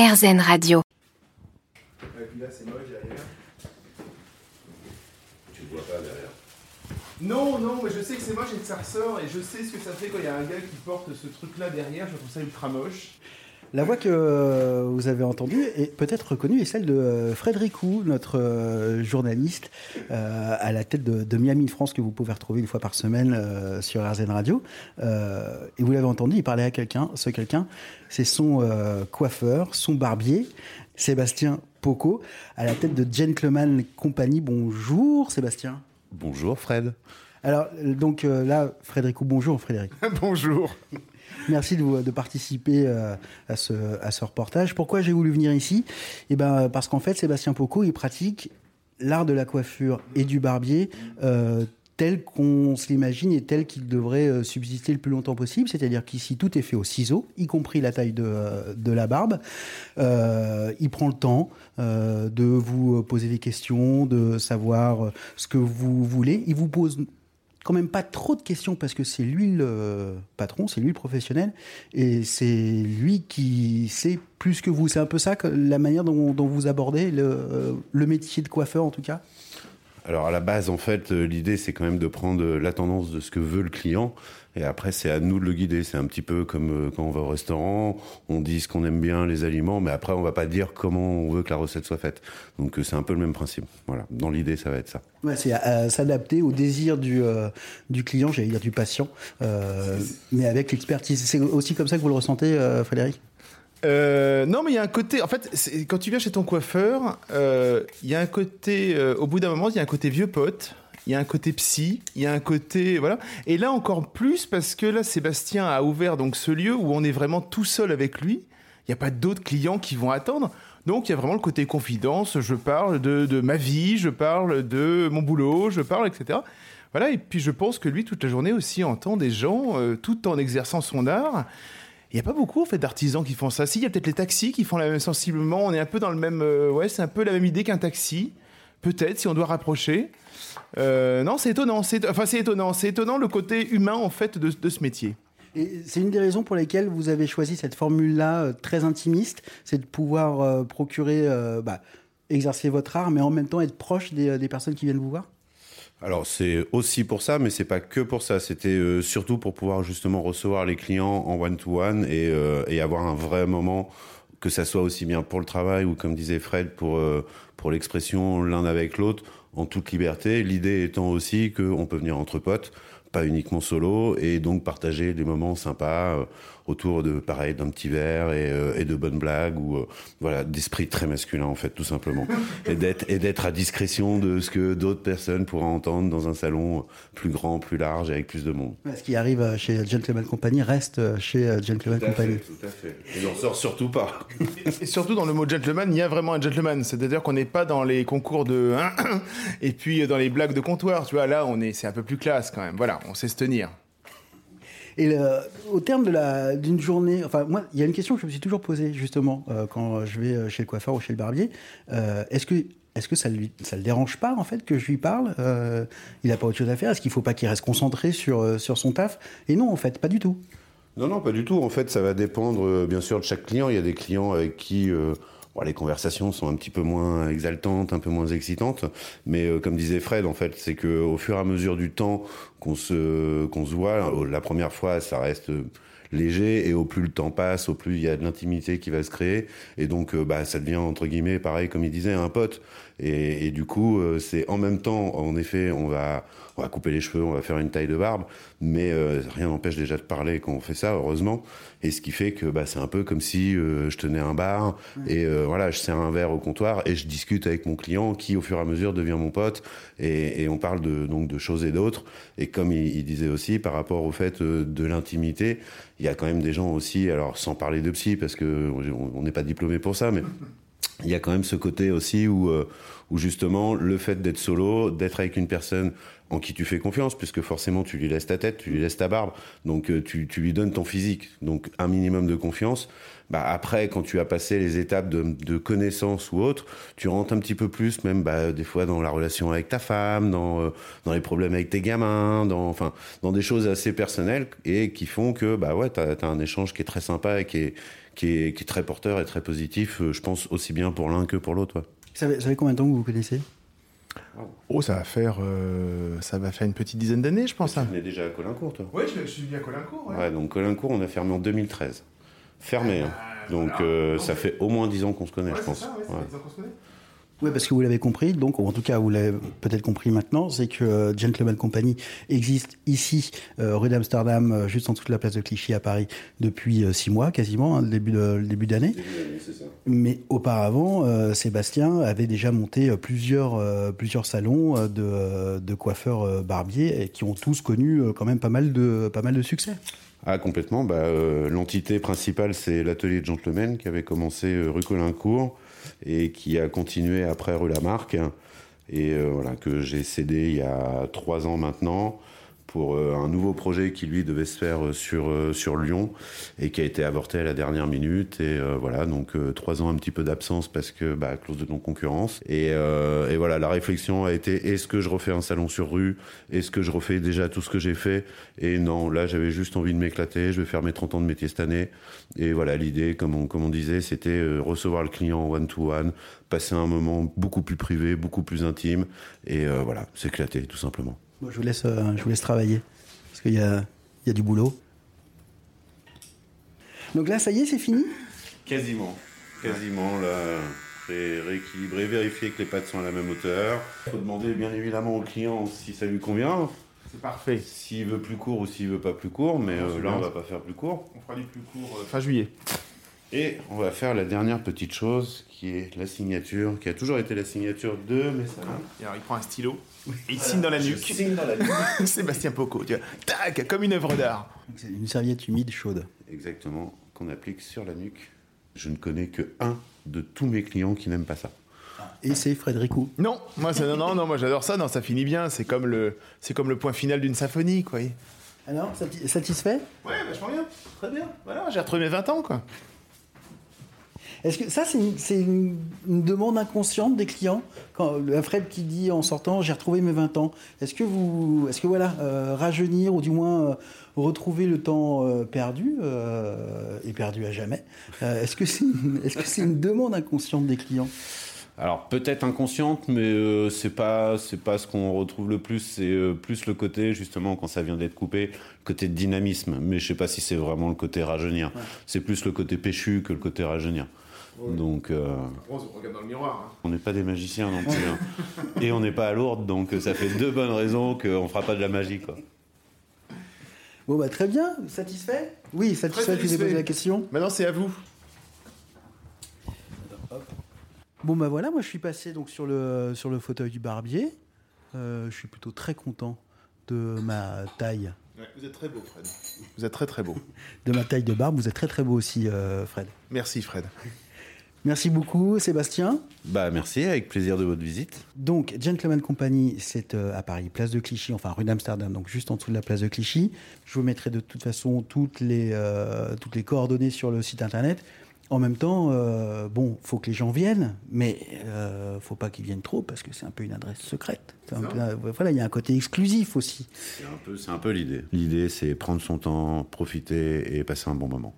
RZN Radio. Et puis là, c'est moche derrière. Tu ne vois pas derrière. Non, non, mais je sais que c'est moche et que ça ressort, et je sais ce que ça fait quand il y a un gars qui porte ce truc-là derrière, je trouve ça ultra moche. La voix que euh, vous avez entendue est peut-être reconnue est celle de euh, Frédéric Roux, notre euh, journaliste euh, à la tête de, de, Miami France que vous pouvez retrouver une fois par semaine euh, sur RZN Radio. Et vous l'avez entendu, il parlait à quelqu'un. Ce quelqu'un, c'est son coiffeur, son barbier, Sébastien Poco, à la tête de Gentleman Company. Bonjour Sébastien. Bonjour Fred. Alors donc là, Frédéric bonjour Frédéric. bonjour. Merci de, participer euh, à, ce, reportage. Pourquoi j'ai voulu venir ici? Eh ben, Parce qu'en fait, Sébastien Poco, il pratique l'art de la coiffure et du barbier euh, tel qu'on se l'imagine et tel qu'il devrait euh, subsister le plus longtemps possible. C'est-à-dire qu'ici, tout est fait au ciseau, y compris la taille de, la barbe. Il prend le temps de vous poser des questions, de savoir ce que vous voulez. Il vous pose quand même pas trop de questions parce que c'est lui le patron, c'est lui le professionnel et c'est lui qui sait plus que vous. C'est un peu ça, la manière dont, vous abordez le, le, métier de coiffeur en tout cas? Alors à la base, en fait, l'idée c'est quand même de prendre la tendance de ce que veut le client et après, c'est à nous de le guider. C'est un petit peu comme euh, quand on va au restaurant, on dit ce qu'on aime bien, les aliments, mais après, on va pas dire comment on veut que la recette soit faite. Donc, euh, c'est un peu le même principe. Voilà. Dans l'idée, ça va être ça. Ouais, c'est euh, s'adapter au désir du, euh, du client, j'allais dire du patient, euh, mais avec l'expertise. C'est aussi comme ça que vous le ressentez, Frédéric? Euh, non, mais il y a un côté. En fait, quand tu viens chez ton coiffeur, il euh, y a un côté. Euh, au bout d'un moment, il y a un côté vieux pote il y a un côté psy, il y a un côté voilà. Et là encore plus parce que là Sébastien a ouvert donc ce lieu où on est vraiment tout seul avec lui. Il n'y a pas d'autres clients qui vont attendre. Donc il y a vraiment le côté confidence. Je parle de, de, ma vie, je parle de mon boulot, je parle etc. Voilà. Et puis je pense que lui toute la journée aussi entend des gens euh, tout en exerçant son art. Il n'y a pas beaucoup en fait d'artisans qui font ça. Si, il y a peut-être les taxis qui font la même sensiblement. On est un peu dans le même. Euh, ouais, c'est un peu la même idée qu'un taxi. Peut-être si on doit rapprocher. Euh, non, c'est étonnant. C'est, enfin, c'est étonnant. C'est étonnant le côté humain en fait de, ce métier. Et c'est une des raisons pour lesquelles vous avez choisi cette formule-là euh, très intimiste, c'est de pouvoir procurer, bah, exercer votre art, mais en même temps être proche des personnes qui viennent vous voir? Alors c'est aussi pour ça, mais c'est pas que pour ça. C'était euh, surtout pour pouvoir justement recevoir les clients en one-to-one -one et, euh, et, avoir un vrai moment, que ça soit aussi bien pour le travail ou comme disait Fred pour euh, pour l'expression l'un avec l'autre en toute liberté. L'idée étant aussi qu'on peut venir entre potes, pas uniquement solo, et donc partager des moments sympas euh, autour de pareil d'un petit verre et, euh, et, de bonnes blagues ou euh, voilà d'esprit très masculin en fait tout simplement et d'être et d'être à discrétion de ce que d'autres personnes pourraient entendre dans un salon plus grand, plus large avec plus de monde. Ce qui arrive chez Gentleman Company reste chez Gentleman tout Company. Fait, tout à fait. Et on sort surtout pas. et surtout dans le mot gentleman, il y a vraiment un gentleman, c'est-à-dire qu'on n'est pas dans les concours de et puis dans les blagues de comptoir, tu vois là on est c'est un peu plus classe quand même. Voilà, on sait se tenir. Et au terme d'une journée, enfin moi, il y a une question que je me suis toujours posée justement euh, quand je vais chez le coiffeur ou chez le barbier. Euh, Est-ce que est-ce que ça lui ça le dérange pas en fait que je lui parle euh, Il a pas autre chose à faire? Est-ce qu'il faut pas qu'il reste concentré sur sur son taf? Et non, en fait, pas du tout. Non, non, pas du tout. En fait, ça va dépendre euh, bien sûr de chaque client. Il y a des clients avec qui euh, bon, les conversations sont un petit peu moins exaltantes, un peu moins excitantes. Mais euh, comme disait Fred, en fait, c'est que au fur et à mesure du temps qu'on se qu'on se voit, la première fois, ça reste léger et au plus le temps passe, au plus il y a de l'intimité qui va se créer et donc euh, bah ça devient entre guillemets pareil comme il disait un pote et, et du coup euh, c'est en même temps en effet on va on va couper les cheveux, on va faire une taille de barbe, mais euh, rien n'empêche déjà de parler quand on fait ça heureusement. Et ce qui fait que bah c'est un peu comme si euh, je tenais un bar et euh, voilà je sers un verre au comptoir et je discute avec mon client qui au fur et à mesure devient mon pote et, et on parle de donc de choses et d'autres. Et comme il, il disait aussi par rapport au fait de l'intimité il y a quand même des gens aussi, alors sans parler de psy, parce que on n'est pas diplômé pour ça, mais il y a quand même ce côté aussi où, euh, où justement le fait d'être solo, d'être avec une personne en qui tu fais confiance, puisque forcément tu lui laisses ta tête, tu lui laisses ta barbe, donc euh, tu, tu lui donnes ton physique, donc un minimum de confiance. Bah après, quand tu as passé les étapes de, de connaissance ou autre, tu rentres un petit peu plus, même bah, des fois dans la relation avec ta femme, dans, euh, dans les problèmes avec tes gamins, dans, enfin, dans des choses assez personnelles et qui font que bah ouais, t'as as un échange qui est très sympa et qui est, très porteur et très positif, je pense aussi bien pour l'un que pour l'autre. ouais. Ça fait, ça fait combien de temps que vous vous connaissez? Oh, ça va faire, euh, ça va faire une petite dizaine d'années, je pense. hein. On est déjà à Colincourt, toi Oui, je, suis bien Colincourt. Ouais, donc Colincourt, on a fermé en 2013. Fermé, hein. Donc voilà. euh, ça fait au moins 10 ans qu'on se connaît, je pense. Ouais. Oui, parce que vous l'avez compris, donc, ou en tout cas, vous l'avez peut-être compris maintenant, c'est que euh, Gentleman Company existe ici, euh, rue d'Amsterdam, euh, juste en dessous de la place de Clichy à Paris, depuis six mois quasiment, hein, le début de- le début d'année. Mais auparavant, Sébastien avait déjà monté plusieurs, plusieurs salons de, de coiffeurs barbiers et qui ont tous connu quand même pas mal de, pas mal de succès. Ah, complètement. Bah, L'entité principale, c'est l'atelier de Gentleman qui avait commencé rue Colincourt et qui a continué après rue Lamarck. Et euh, voilà, que j'ai cédé il y a trois ans maintenant pour euh, un nouveau projet qui lui devait se faire euh, sur, euh, sur Lyon et qui a été avorté à la dernière minute. Et euh, voilà, donc euh, trois ans un petit peu d'absence parce que bah, clause de non-concurrence. Et, euh, et voilà, la réflexion a été est-ce que je refais un salon sur rue? Est-ce que je refais déjà tout ce que j'ai fait? Et non, là j'avais juste envie de m'éclater. Je vais faire mes 30 ans de métier cette année. Et voilà, l'idée, comme on, comme on disait, c'était recevoir le client one-to-one, passer un moment beaucoup plus privé, beaucoup plus intime. Et voilà, s'éclater tout simplement. Moi, je vous laisse, euh, je vous laisse travailler parce qu'il y a, il y a du boulot. Donc là, ça y est, c'est fini? Quasiment. Quasiment, là. J'ai rééquilibré, vérifié que les pattes sont à la même hauteur. Il faut demander bien évidemment au client si ça lui convient, C'est parfait. s'il veut plus court ou s'il veut pas plus court, mais euh, là on va pas faire plus court. On fera du plus court euh, fin juillet. Et on va faire la dernière petite chose qui est la signature, qui a toujours été la signature de mes salons. Et alors, il prend un stylo et il signe dans la nuque. Signe dans la nuque. Sébastien Poco, tu vois. Tac, comme une œuvre d'art. C'est Une serviette humide chaude. Exactement, qu'on applique sur la nuque. Je ne connais que un de tous mes clients qui n'aime pas ça. Et c'est Frédéricou. Non, moi, ça, non, non, non, moi j'adore ça. Non, ça finit bien. C'est comme le, c'est comme le point final d'une symphonie, quoi. Ouais, Alors, sati- satisfait? Vachement bien. Très bien. Voilà, j'ai retrouvé mes 20 ans, quoi. Est-ce que ça, c'est une, c'est une- une demande inconsciente des clients Quand le Fred qui dit en sortant, j'ai retrouvé mes 20 ans. Est-ce que vous, est-ce que voilà, euh, rajeunir ou du moins euh, retrouver le temps euh, perdu euh, et perdu à jamais euh, Est-ce que c'est, une, est-ce que c'est une demande inconsciente des clients Alors peut-être inconsciente, mais euh, c'est pas c'est pas ce qu'on retrouve le plus. C'est euh, plus le côté justement quand ça vient d'être coupé, le côté de dynamisme. Mais je sais pas si c'est vraiment le côté rajeunir. C'est plus le côté péchu que le côté rajeunir. Donc euh, On se regarde dans le miroir. on n'est pas des magiciens non plus, hein. et on n'est pas à Lourdes, donc euh, ça fait deux bonnes raisons qu'on fera pas de la magie quoi. Bon bah très bien, satisfait? Oui, satisfait. Je vous ai satisfait. posé la question? Maintenant, c'est à vous. Bon bah voilà, moi je suis passé donc sur le sur le fauteuil du barbier. Euh, je suis plutôt très content de ma taille, vous êtes très beau, Fred. Vous êtes très très beau. de ma taille de barbe. Vous êtes très très beau aussi, euh, Fred. Merci, Fred. Merci beaucoup, Sébastien. Bah merci, avec plaisir de votre visite. Donc, Gentleman Company, c'est euh, à Paris, place de Clichy, enfin rue d'Amsterdam, donc juste en dessous de la place de Clichy. Je vous mettrai de toute façon toutes les, euh, toutes les coordonnées sur le site internet. En même temps, euh, bon, faut que les gens viennent, mais euh, faut pas qu'ils viennent trop parce que c'est un peu une adresse secrète. C'est un peu- euh, voilà, il y a un côté exclusif aussi. C'est un peu, c'est un peu l'idée. L'idée, c'est prendre son temps, profiter et passer un bon moment.